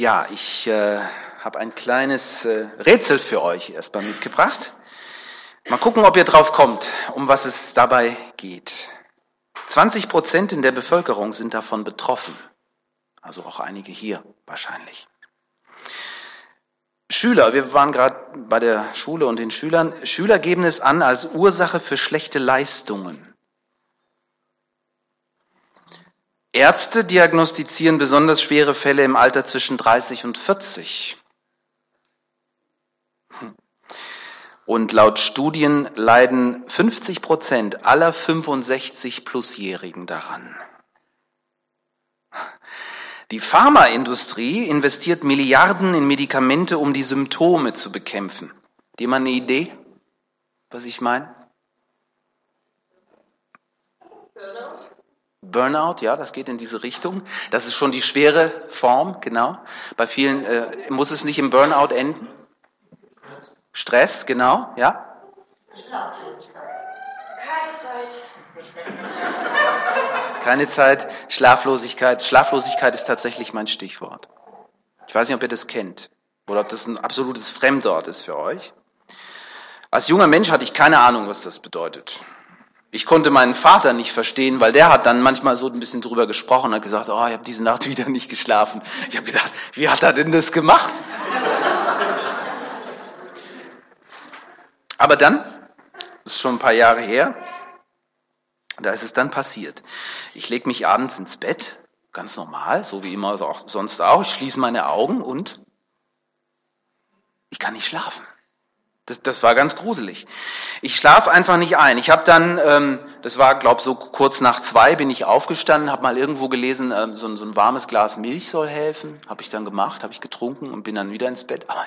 Ja, ich äh, habe ein kleines äh, Rätsel für euch erstmal mitgebracht. Mal gucken, ob ihr drauf kommt, um was es dabei geht. 20 Prozent in der Bevölkerung sind davon betroffen. Also auch einige hier wahrscheinlich. Schüler, wir waren gerade bei der Schule und den Schülern. Schüler geben es an als Ursache für schlechte Leistungen. Ärzte diagnostizieren besonders schwere Fälle im Alter zwischen 30 und 40. Und laut Studien leiden 50 Prozent aller 65-Plusjährigen daran. Die Pharmaindustrie investiert Milliarden in Medikamente, um die Symptome zu bekämpfen. Hat jemand eine Idee, was ich meine? Burnout, ja, das geht in diese Richtung. Das ist schon die schwere Form, genau. Bei vielen äh, muss es nicht im Burnout enden. Stress, genau, ja. Keine Zeit. Keine Zeit, Schlaflosigkeit. Schlaflosigkeit ist tatsächlich mein Stichwort. Ich weiß nicht, ob ihr das kennt oder ob das ein absolutes Fremdwort ist für euch. Als junger Mensch hatte ich keine Ahnung, was das bedeutet. Ich konnte meinen Vater nicht verstehen, weil der hat dann manchmal so ein bisschen drüber gesprochen und hat gesagt, oh, ich habe diese Nacht wieder nicht geschlafen. Ich habe gesagt, wie hat er denn das gemacht? Aber dann, das ist schon ein paar Jahre her, da ist es dann passiert. Ich lege mich abends ins Bett, ganz normal, so wie immer sonst auch. Ich schließe meine Augen und ich kann nicht schlafen. Das, das war ganz gruselig. Ich schlafe einfach nicht ein. Ich habe dann, ähm, das war, glaube so kurz nach zwei, bin ich aufgestanden, habe mal irgendwo gelesen, ähm, so, so ein warmes Glas Milch soll helfen. Habe ich dann gemacht, habe ich getrunken und bin dann wieder ins Bett. Aber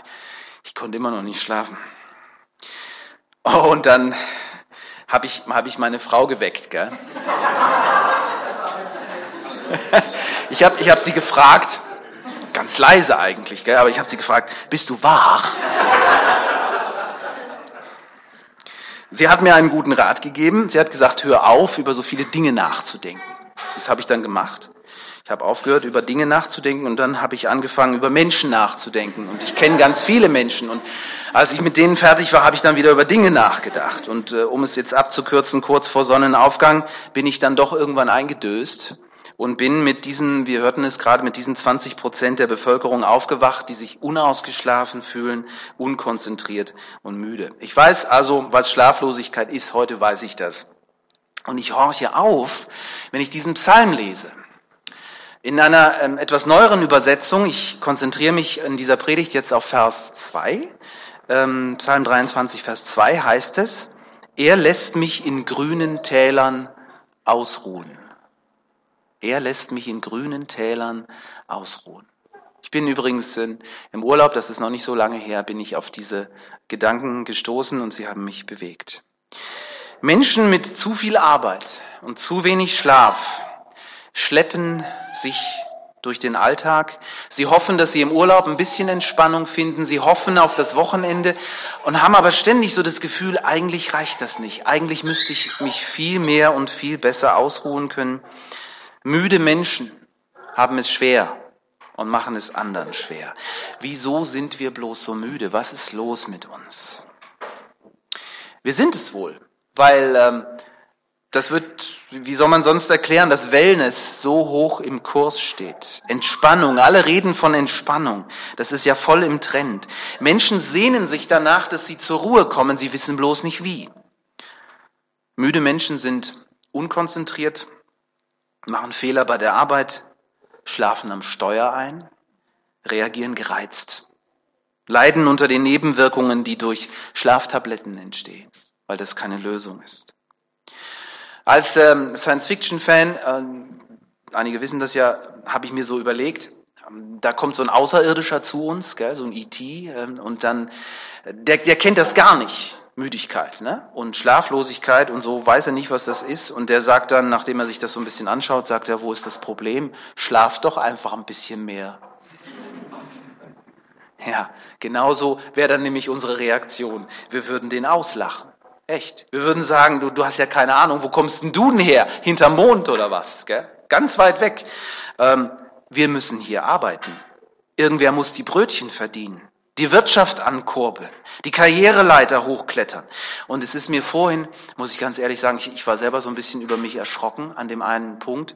ich konnte immer noch nicht schlafen. Oh, und dann habe ich, hab ich meine Frau geweckt. Gell? ich habe ich hab sie gefragt, ganz leise eigentlich, gell? aber ich habe sie gefragt, bist du wach? Sie hat mir einen guten Rat gegeben. Sie hat gesagt, hör auf, über so viele Dinge nachzudenken. Das habe ich dann gemacht. Ich habe aufgehört, über Dinge nachzudenken und dann habe ich angefangen, über Menschen nachzudenken. Und ich kenne ganz viele Menschen. Und als ich mit denen fertig war, habe ich dann wieder über Dinge nachgedacht. Und äh, um es jetzt abzukürzen, kurz vor Sonnenaufgang bin ich dann doch irgendwann eingedöst und bin mit diesen, wir hörten es gerade, mit diesen 20 Prozent der Bevölkerung aufgewacht, die sich unausgeschlafen fühlen, unkonzentriert und müde. Ich weiß also, was Schlaflosigkeit ist, heute weiß ich das. Und ich horche auf, wenn ich diesen Psalm lese. In einer ähm, etwas neueren Übersetzung, ich konzentriere mich in dieser Predigt jetzt auf Vers 2, ähm, Psalm 23, Vers 2 heißt es, er lässt mich in grünen Tälern ausruhen. Er lässt mich in grünen Tälern ausruhen. Ich bin übrigens im Urlaub, das ist noch nicht so lange her, bin ich auf diese Gedanken gestoßen und sie haben mich bewegt. Menschen mit zu viel Arbeit und zu wenig Schlaf schleppen sich durch den Alltag. Sie hoffen, dass sie im Urlaub ein bisschen Entspannung finden. Sie hoffen auf das Wochenende und haben aber ständig so das Gefühl, eigentlich reicht das nicht. Eigentlich müsste ich mich viel mehr und viel besser ausruhen können. Müde Menschen haben es schwer und machen es anderen schwer. Wieso sind wir bloß so müde? Was ist los mit uns? Wir sind es wohl, weil ähm, das wird, wie soll man sonst erklären, dass Wellness so hoch im Kurs steht. Entspannung, alle reden von Entspannung. Das ist ja voll im Trend. Menschen sehnen sich danach, dass sie zur Ruhe kommen, sie wissen bloß nicht wie. Müde Menschen sind unkonzentriert, machen Fehler bei der Arbeit, schlafen am Steuer ein, reagieren gereizt, leiden unter den Nebenwirkungen, die durch Schlaftabletten entstehen, weil das keine Lösung ist. Als ähm, Science-Fiction-Fan, äh, einige wissen das ja, habe ich mir so überlegt, ähm, da kommt so ein Außerirdischer zu uns, gell, so ein ET, äh, und dann, der, der kennt das gar nicht. Müdigkeit ne? und Schlaflosigkeit und so weiß er nicht, was das ist. Und der sagt dann, nachdem er sich das so ein bisschen anschaut, sagt er, wo ist das Problem? Schlaf doch einfach ein bisschen mehr. Ja, genauso wäre dann nämlich unsere Reaktion. Wir würden den auslachen. Echt. Wir würden sagen, du, du hast ja keine Ahnung, wo kommst denn du denn her? Hinterm Mond oder was? Gell? Ganz weit weg. Ähm, wir müssen hier arbeiten. Irgendwer muss die Brötchen verdienen die Wirtschaft ankurbeln, die Karriereleiter hochklettern. Und es ist mir vorhin, muss ich ganz ehrlich sagen, ich, ich war selber so ein bisschen über mich erschrocken an dem einen Punkt,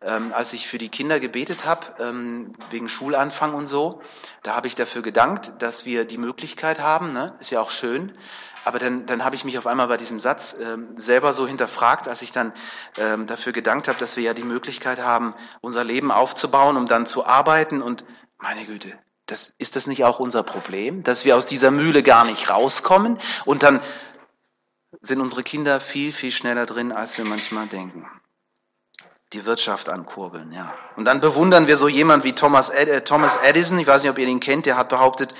ähm, als ich für die Kinder gebetet habe, ähm, wegen Schulanfang und so. Da habe ich dafür gedankt, dass wir die Möglichkeit haben, ne? ist ja auch schön. Aber dann, dann habe ich mich auf einmal bei diesem Satz ähm, selber so hinterfragt, als ich dann ähm, dafür gedankt habe, dass wir ja die Möglichkeit haben, unser Leben aufzubauen, um dann zu arbeiten. Und meine Güte, das, ist das nicht auch unser Problem, dass wir aus dieser Mühle gar nicht rauskommen und dann sind unsere Kinder viel, viel schneller drin, als wir manchmal denken. Die Wirtschaft ankurbeln, ja. Und dann bewundern wir so jemand wie Thomas, äh, Thomas Edison, ich weiß nicht, ob ihr ihn kennt, der hat behauptet,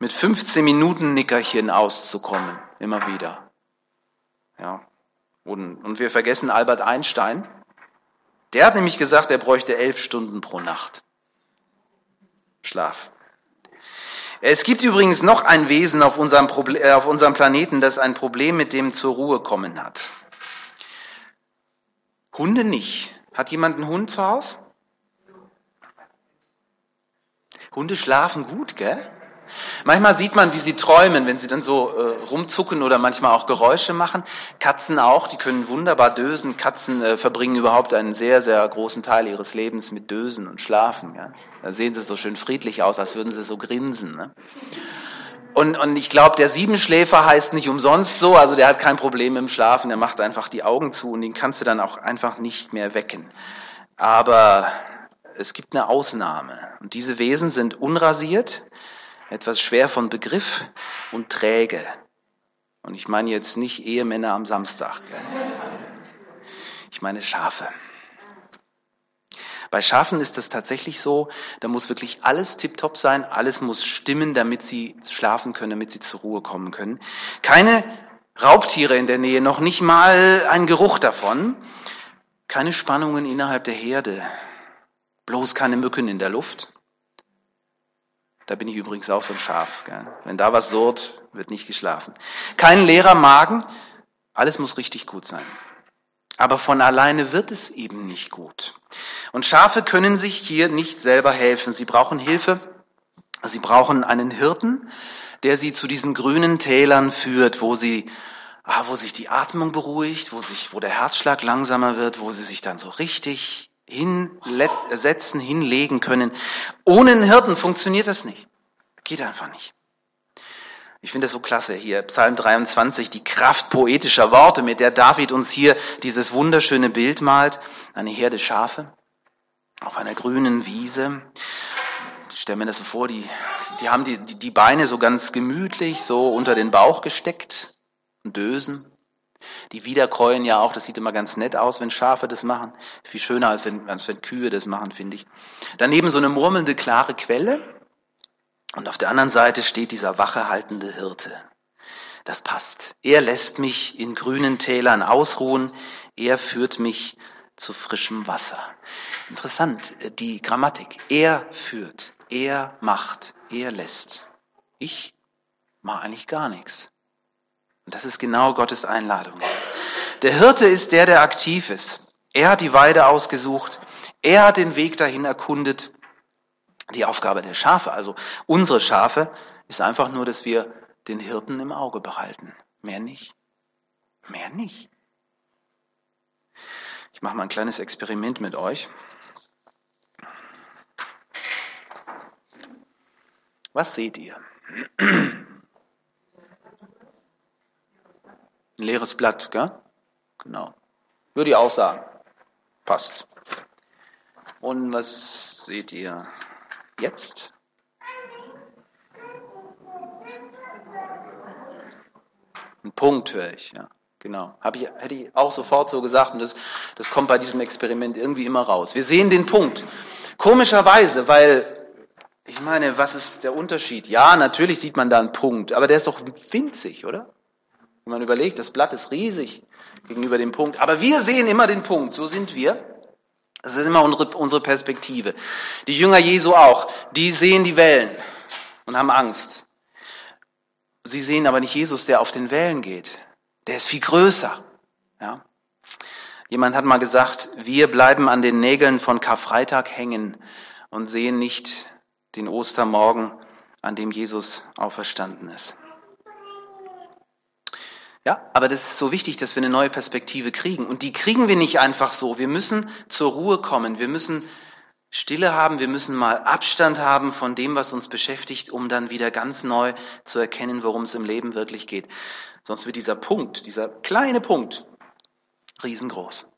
mit 15 Minuten Nickerchen auszukommen, immer wieder. Ja. Und, und wir vergessen Albert Einstein. Der hat nämlich gesagt, er bräuchte elf Stunden pro Nacht. Schlaf. Es gibt übrigens noch ein Wesen auf unserem, Proble äh, auf unserem Planeten, das ein Problem mit dem zur Ruhe kommen hat. Hunde nicht. Hat jemand einen Hund zu Hause? Hunde schlafen gut, gell? Manchmal sieht man, wie sie träumen, wenn sie dann so äh, rumzucken oder manchmal auch Geräusche machen. Katzen auch, die können wunderbar dösen. Katzen äh, verbringen überhaupt einen sehr, sehr großen Teil ihres Lebens mit Dösen und Schlafen. Ja? Da sehen sie so schön friedlich aus, als würden sie so grinsen. Ne? Und, und ich glaube, der Siebenschläfer heißt nicht umsonst so, also der hat kein Problem dem Schlafen, der macht einfach die Augen zu und den kannst du dann auch einfach nicht mehr wecken. Aber es gibt eine Ausnahme. Und diese Wesen sind unrasiert, etwas schwer von Begriff und träge. Und ich meine jetzt nicht Ehemänner am Samstag. Gell? Ich meine Schafe. Bei Schafen ist das tatsächlich so, da muss wirklich alles tiptop sein, alles muss stimmen, damit sie schlafen können, damit sie zur Ruhe kommen können. Keine Raubtiere in der Nähe, noch nicht mal ein Geruch davon, keine Spannungen innerhalb der Herde, bloß keine Mücken in der Luft. Da bin ich übrigens auch so ein Schaf. Gell? Wenn da was surrt, wird nicht geschlafen. Kein leerer Magen, alles muss richtig gut sein. Aber von alleine wird es eben nicht gut. Und Schafe können sich hier nicht selber helfen. Sie brauchen Hilfe. Sie brauchen einen Hirten, der sie zu diesen grünen Tälern führt, wo sie, ah, wo sich die Atmung beruhigt, wo sich, wo der Herzschlag langsamer wird, wo sie sich dann so richtig hinsetzen, hinlegen können. Ohne einen Hirten funktioniert das nicht. Geht einfach nicht. Ich finde das so klasse hier, Psalm 23, die Kraft poetischer Worte, mit der David uns hier dieses wunderschöne Bild malt. Eine Herde Schafe auf einer grünen Wiese. Ich stelle mir das so vor, die, die haben die, die Beine so ganz gemütlich so unter den Bauch gesteckt dösen. Die Wiederkäuen ja auch, das sieht immer ganz nett aus, wenn Schafe das machen. Viel schöner, als wenn, als wenn Kühe das machen, finde ich. Daneben so eine murmelnde, klare Quelle. Und auf der anderen Seite steht dieser wache haltende Hirte. Das passt. Er lässt mich in grünen Tälern ausruhen. Er führt mich zu frischem Wasser. Interessant, die Grammatik. Er führt, er macht, er lässt. Ich mache eigentlich gar nichts. Und das ist genau Gottes Einladung. Der Hirte ist der, der aktiv ist. Er hat die Weide ausgesucht. Er hat den Weg dahin erkundet. Die Aufgabe der Schafe, also unsere Schafe, ist einfach nur, dass wir den Hirten im Auge behalten. Mehr nicht. Mehr nicht. Ich mache mal ein kleines Experiment mit euch. Was seht ihr? Leeres Blatt, gell? Genau. Würde ich auch sagen. Passt. Und was seht ihr jetzt? Ein Punkt höre ich, ja. Genau. Ich, hätte ich auch sofort so gesagt und das, das kommt bei diesem Experiment irgendwie immer raus. Wir sehen den Punkt. Komischerweise, weil, ich meine, was ist der Unterschied? Ja, natürlich sieht man da einen Punkt, aber der ist doch winzig, oder? Wenn man überlegt, das Blatt ist riesig gegenüber dem Punkt. Aber wir sehen immer den Punkt, so sind wir. Das ist immer unsere, unsere Perspektive. Die Jünger Jesu auch, die sehen die Wellen und haben Angst. Sie sehen aber nicht Jesus, der auf den Wellen geht. Der ist viel größer. Ja? Jemand hat mal gesagt, wir bleiben an den Nägeln von Karfreitag hängen und sehen nicht den Ostermorgen, an dem Jesus auferstanden ist. Ja, aber das ist so wichtig, dass wir eine neue Perspektive kriegen. Und die kriegen wir nicht einfach so. Wir müssen zur Ruhe kommen. Wir müssen Stille haben. Wir müssen mal Abstand haben von dem, was uns beschäftigt, um dann wieder ganz neu zu erkennen, worum es im Leben wirklich geht. Sonst wird dieser Punkt, dieser kleine Punkt, riesengroß.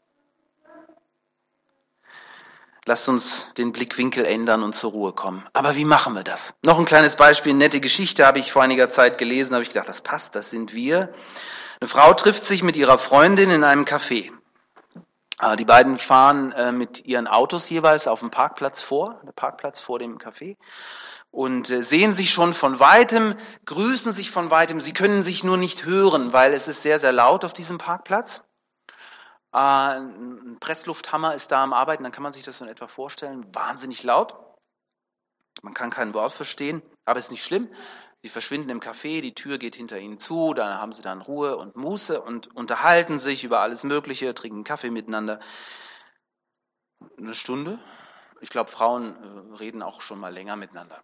Lasst uns den Blickwinkel ändern und zur Ruhe kommen. Aber wie machen wir das? Noch ein kleines Beispiel, nette Geschichte habe ich vor einiger Zeit gelesen, habe ich gedacht, das passt, das sind wir. Eine Frau trifft sich mit ihrer Freundin in einem Café. Ah, die beiden fahren äh, mit ihren Autos jeweils auf dem Parkplatz vor, der Parkplatz vor dem Café, und äh, sehen sich schon von weitem, grüßen sich von weitem. Sie können sich nur nicht hören, weil es ist sehr, sehr laut auf diesem Parkplatz. Äh, ein Presslufthammer ist da am Arbeiten, dann kann man sich das in etwa vorstellen. Wahnsinnig laut. Man kann kein Wort verstehen, aber ist nicht schlimm. Sie verschwinden im Café, die Tür geht hinter ihnen zu, da haben sie dann Ruhe und Muße und unterhalten sich über alles Mögliche, trinken Kaffee miteinander. Eine Stunde. Ich glaube, Frauen äh, reden auch schon mal länger miteinander.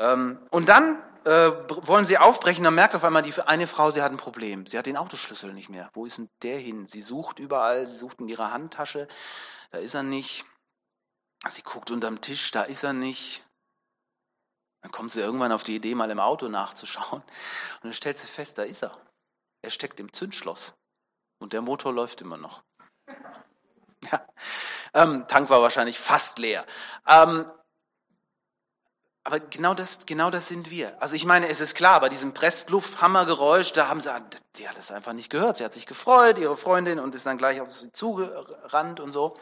Ähm, und dann äh, wollen sie aufbrechen, dann merkt auf einmal die eine Frau, sie hat ein Problem. Sie hat den Autoschlüssel nicht mehr. Wo ist denn der hin? Sie sucht überall, sie sucht in ihrer Handtasche, da ist er nicht. Sie guckt unterm Tisch, da ist er nicht. Dann kommt sie irgendwann auf die Idee, mal im Auto nachzuschauen. Und dann stellt sie fest, da ist er. Er steckt im Zündschloss. Und der Motor läuft immer noch. Ja. Ähm, Tank war wahrscheinlich fast leer. Ähm, aber genau das, genau das sind wir. Also ich meine, es ist klar, bei diesem Presslufthammergeräusch, da haben sie, die hat es einfach nicht gehört. Sie hat sich gefreut, ihre Freundin, und ist dann gleich auf sie zugerannt und so.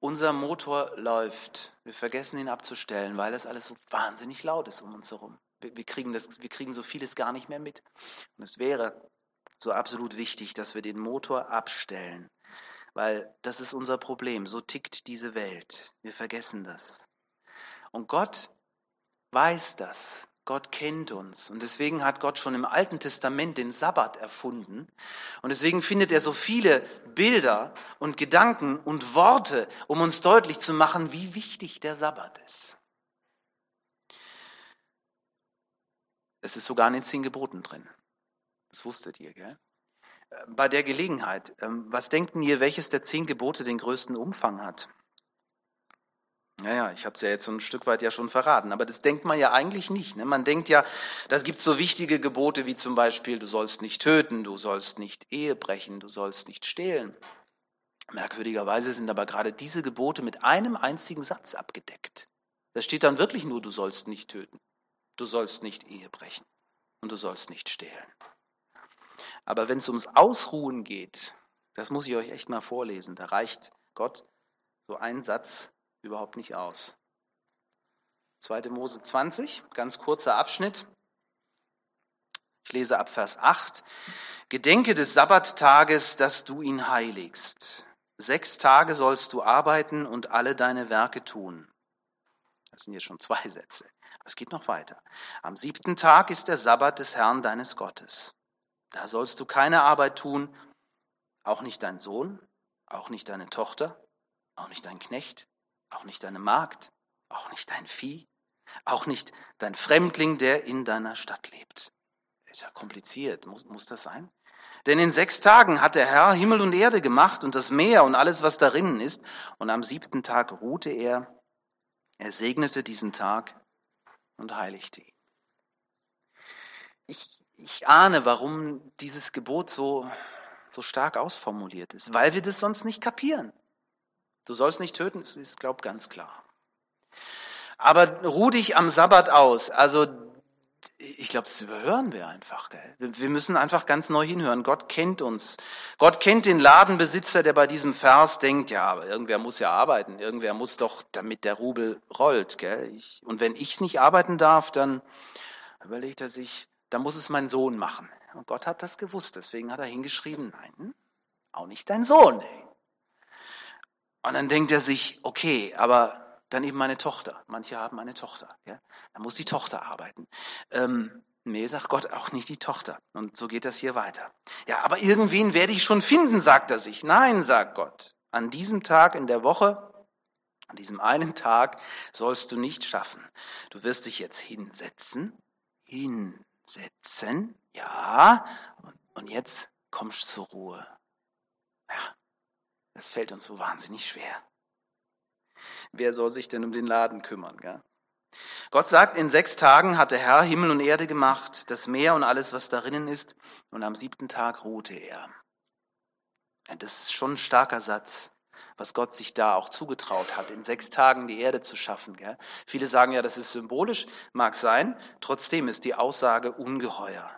Unser Motor läuft. Wir vergessen ihn abzustellen, weil das alles so wahnsinnig laut ist um uns herum. Wir, wir, kriegen das, wir kriegen so vieles gar nicht mehr mit. Und es wäre so absolut wichtig, dass wir den Motor abstellen, weil das ist unser Problem. So tickt diese Welt. Wir vergessen das. Und Gott weiß das. Gott kennt uns. Und deswegen hat Gott schon im Alten Testament den Sabbat erfunden. Und deswegen findet er so viele Bilder und Gedanken und Worte, um uns deutlich zu machen, wie wichtig der Sabbat ist. Es ist sogar in den zehn Geboten drin. Das wusstet ihr, gell? Bei der Gelegenheit, ähm, was denkt ihr, welches der zehn Gebote den größten Umfang hat? Naja, ich habe es ja jetzt so ein Stück weit ja schon verraten, aber das denkt man ja eigentlich nicht. Ne? Man denkt ja, da gibt so wichtige Gebote wie zum Beispiel, du sollst nicht töten, du sollst nicht Ehe brechen, du sollst nicht stehlen. Merkwürdigerweise sind aber gerade diese Gebote mit einem einzigen Satz abgedeckt. Da steht dann wirklich nur, du sollst nicht töten, du sollst nicht Ehe brechen und du sollst nicht stehlen. Aber wenn es ums Ausruhen geht, das muss ich euch echt mal vorlesen, da reicht Gott so ein Satz überhaupt nicht aus. 2. Mose 20, ganz kurzer Abschnitt. Ich lese ab Vers 8. Gedenke des Sabbattages, dass du ihn heiligst. Sechs Tage sollst du arbeiten und alle deine Werke tun. Das sind jetzt schon zwei Sätze. Aber es geht noch weiter. Am siebten Tag ist der Sabbat des Herrn deines Gottes. Da sollst du keine Arbeit tun, auch nicht dein Sohn, auch nicht deine Tochter, auch nicht dein Knecht, auch nicht deine Magd, auch nicht dein Vieh, auch nicht dein Fremdling, der in deiner Stadt lebt. Ist ja kompliziert, muss, muss das sein? Denn in sechs Tagen hat der Herr Himmel und Erde gemacht und das Meer und alles, was darinnen ist. Und am siebten Tag ruhte er. Er segnete diesen Tag und heiligte ihn. Ich, ich ahne, warum dieses Gebot so, so stark ausformuliert ist, weil wir das sonst nicht kapieren. Du sollst nicht töten, das ist, glaube ich, ganz klar. Aber ruh dich am Sabbat aus. Also, ich glaube, das überhören wir einfach. Gell? Wir müssen einfach ganz neu hinhören. Gott kennt uns. Gott kennt den Ladenbesitzer, der bei diesem Vers denkt, ja, aber irgendwer muss ja arbeiten. Irgendwer muss doch, damit der Rubel rollt. Gell? Ich, und wenn ich nicht arbeiten darf, dann überlegt er sich, dann muss es mein Sohn machen. Und Gott hat das gewusst. Deswegen hat er hingeschrieben, nein, auch nicht dein Sohn. Ey. Und dann denkt er sich, okay, aber dann eben meine Tochter. Manche haben eine Tochter. Ja? Dann muss die Tochter arbeiten. Ähm, nee, sagt Gott, auch nicht die Tochter. Und so geht das hier weiter. Ja, aber irgendwen werde ich schon finden, sagt er sich. Nein, sagt Gott. An diesem Tag in der Woche An diesem einen Tag sollst du nicht schaffen. Du wirst dich jetzt hinsetzen, hinsetzen, ja, und jetzt kommst du zur Ruhe. Ja, das fällt uns so wahnsinnig schwer. Wer soll sich denn um den Laden kümmern? Gell? Gott sagt, in sechs Tagen hat der Herr Himmel und Erde gemacht, das Meer und alles, was darinnen ist, und am siebten Tag ruhte er. Das ist schon ein starker Satz, was Gott sich da auch zugetraut hat, in sechs Tagen die Erde zu schaffen. Gell? Viele sagen ja, das ist symbolisch, mag sein, trotzdem ist die Aussage ungeheuer.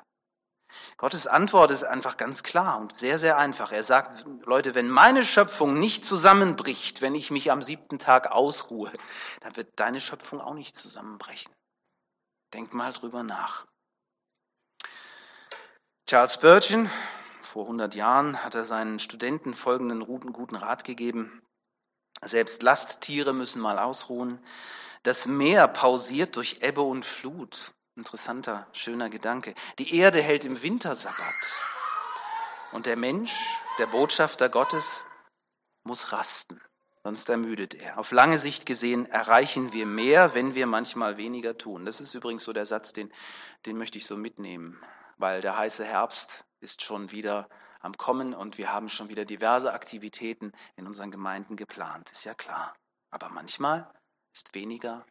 Gottes Antwort ist einfach ganz klar und sehr, sehr einfach. Er sagt, Leute, wenn meine Schöpfung nicht zusammenbricht, wenn ich mich am siebten Tag ausruhe, dann wird deine Schöpfung auch nicht zusammenbrechen. Denk mal drüber nach. Charles Spurgeon, vor 100 Jahren, hat er seinen Studenten folgenden guten Rat gegeben. Selbst Lasttiere müssen mal ausruhen. Das Meer pausiert durch Ebbe und Flut. Interessanter, schöner Gedanke. Die Erde hält im Winter Sabbat. Und der Mensch, der Botschafter Gottes, muss rasten, sonst ermüdet er. Auf lange Sicht gesehen erreichen wir mehr, wenn wir manchmal weniger tun. Das ist übrigens so der Satz, den, den möchte ich so mitnehmen, weil der heiße Herbst ist schon wieder am Kommen und wir haben schon wieder diverse Aktivitäten in unseren Gemeinden geplant, ist ja klar. Aber manchmal ist weniger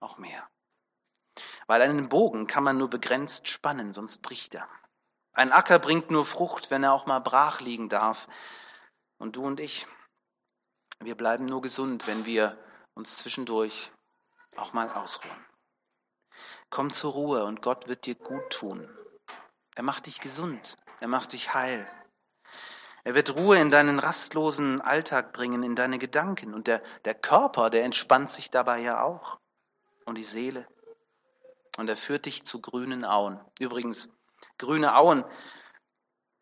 auch mehr. Weil einen Bogen kann man nur begrenzt spannen, sonst bricht er. Ein Acker bringt nur Frucht, wenn er auch mal brach liegen darf. Und du und ich, wir bleiben nur gesund, wenn wir uns zwischendurch auch mal ausruhen. Komm zur Ruhe und Gott wird dir gut tun. Er macht dich gesund, er macht dich heil. Er wird Ruhe in deinen rastlosen Alltag bringen, in deine Gedanken. Und der, der Körper, der entspannt sich dabei ja auch. Und die Seele und er führt dich zu grünen Auen. Übrigens, grüne Auen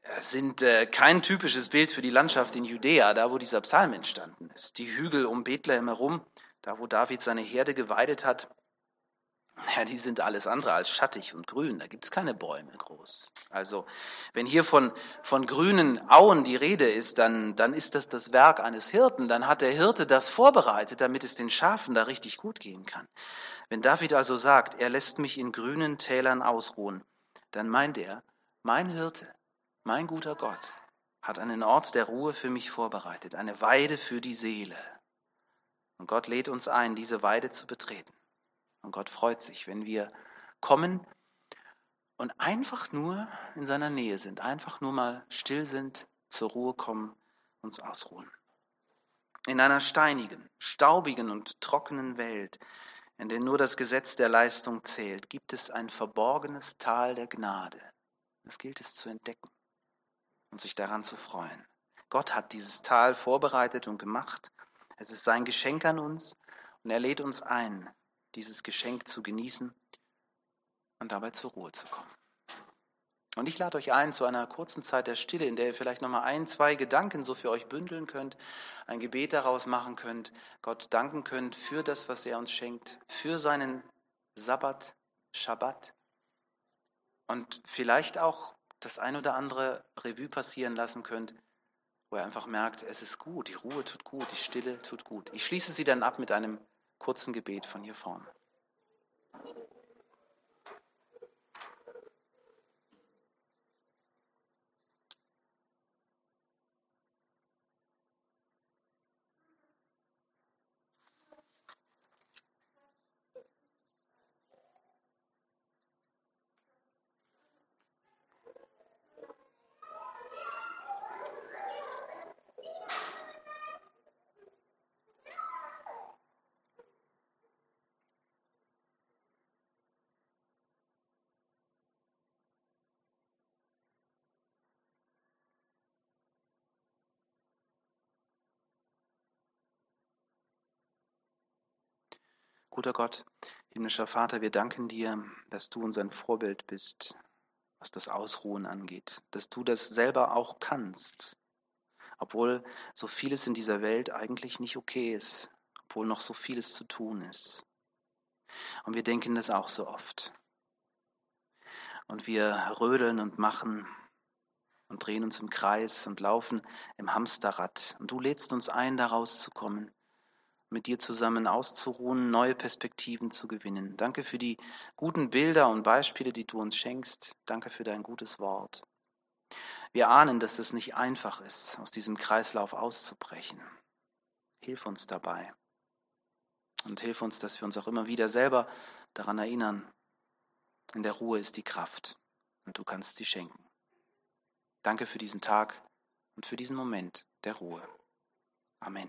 äh, sind äh, kein typisches Bild für die Landschaft in Judäa, da wo dieser Psalm entstanden ist. Die Hügel um Bethlehem herum, da wo David seine Herde geweidet hat, ja, die sind alles andere als schattig und grün. Da gibt es keine Bäume groß. Also, wenn hier von, von grünen Auen die Rede ist, dann, dann ist das das Werk eines Hirten. Dann hat der Hirte das vorbereitet, damit es den Schafen da richtig gut gehen kann. Wenn David also sagt, er lässt mich in grünen Tälern ausruhen, dann meint er, mein Hirte, mein guter Gott, hat einen Ort der Ruhe für mich vorbereitet, eine Weide für die Seele. Und Gott lädt uns ein, diese Weide zu betreten. Und Gott freut sich, wenn wir kommen und einfach nur in seiner Nähe sind, einfach nur mal still sind, zur Ruhe kommen, uns ausruhen. In einer steinigen, staubigen und trockenen Welt, in der nur das Gesetz der Leistung zählt, gibt es ein verborgenes Tal der Gnade. Das gilt es zu entdecken und sich daran zu freuen. Gott hat dieses Tal vorbereitet und gemacht. Es ist sein Geschenk an uns und er lädt uns ein, dieses Geschenk zu genießen und dabei zur Ruhe zu kommen. Und ich lade euch ein zu einer kurzen Zeit der Stille, in der ihr vielleicht nochmal ein, zwei Gedanken so für euch bündeln könnt, ein Gebet daraus machen könnt, Gott danken könnt für das, was er uns schenkt, für seinen Sabbat, Schabbat und vielleicht auch das ein oder andere Revue passieren lassen könnt, wo ihr einfach merkt, es ist gut, die Ruhe tut gut, die Stille tut gut. Ich schließe sie dann ab mit einem kurzen Gebet von hier vorne. Guter Gott, himmlischer Vater, wir danken dir, dass du uns ein Vorbild bist, was das Ausruhen angeht, dass du das selber auch kannst, obwohl so vieles in dieser Welt eigentlich nicht okay ist, obwohl noch so vieles zu tun ist. Und wir denken das auch so oft. Und wir rödeln und machen und drehen uns im Kreis und laufen im Hamsterrad. Und du lädst uns ein, da rauszukommen mit dir zusammen auszuruhen, neue Perspektiven zu gewinnen. Danke für die guten Bilder und Beispiele, die du uns schenkst. Danke für dein gutes Wort. Wir ahnen, dass es nicht einfach ist, aus diesem Kreislauf auszubrechen. Hilf uns dabei. Und hilf uns, dass wir uns auch immer wieder selber daran erinnern, in der Ruhe ist die Kraft und du kannst sie schenken. Danke für diesen Tag und für diesen Moment der Ruhe. Amen.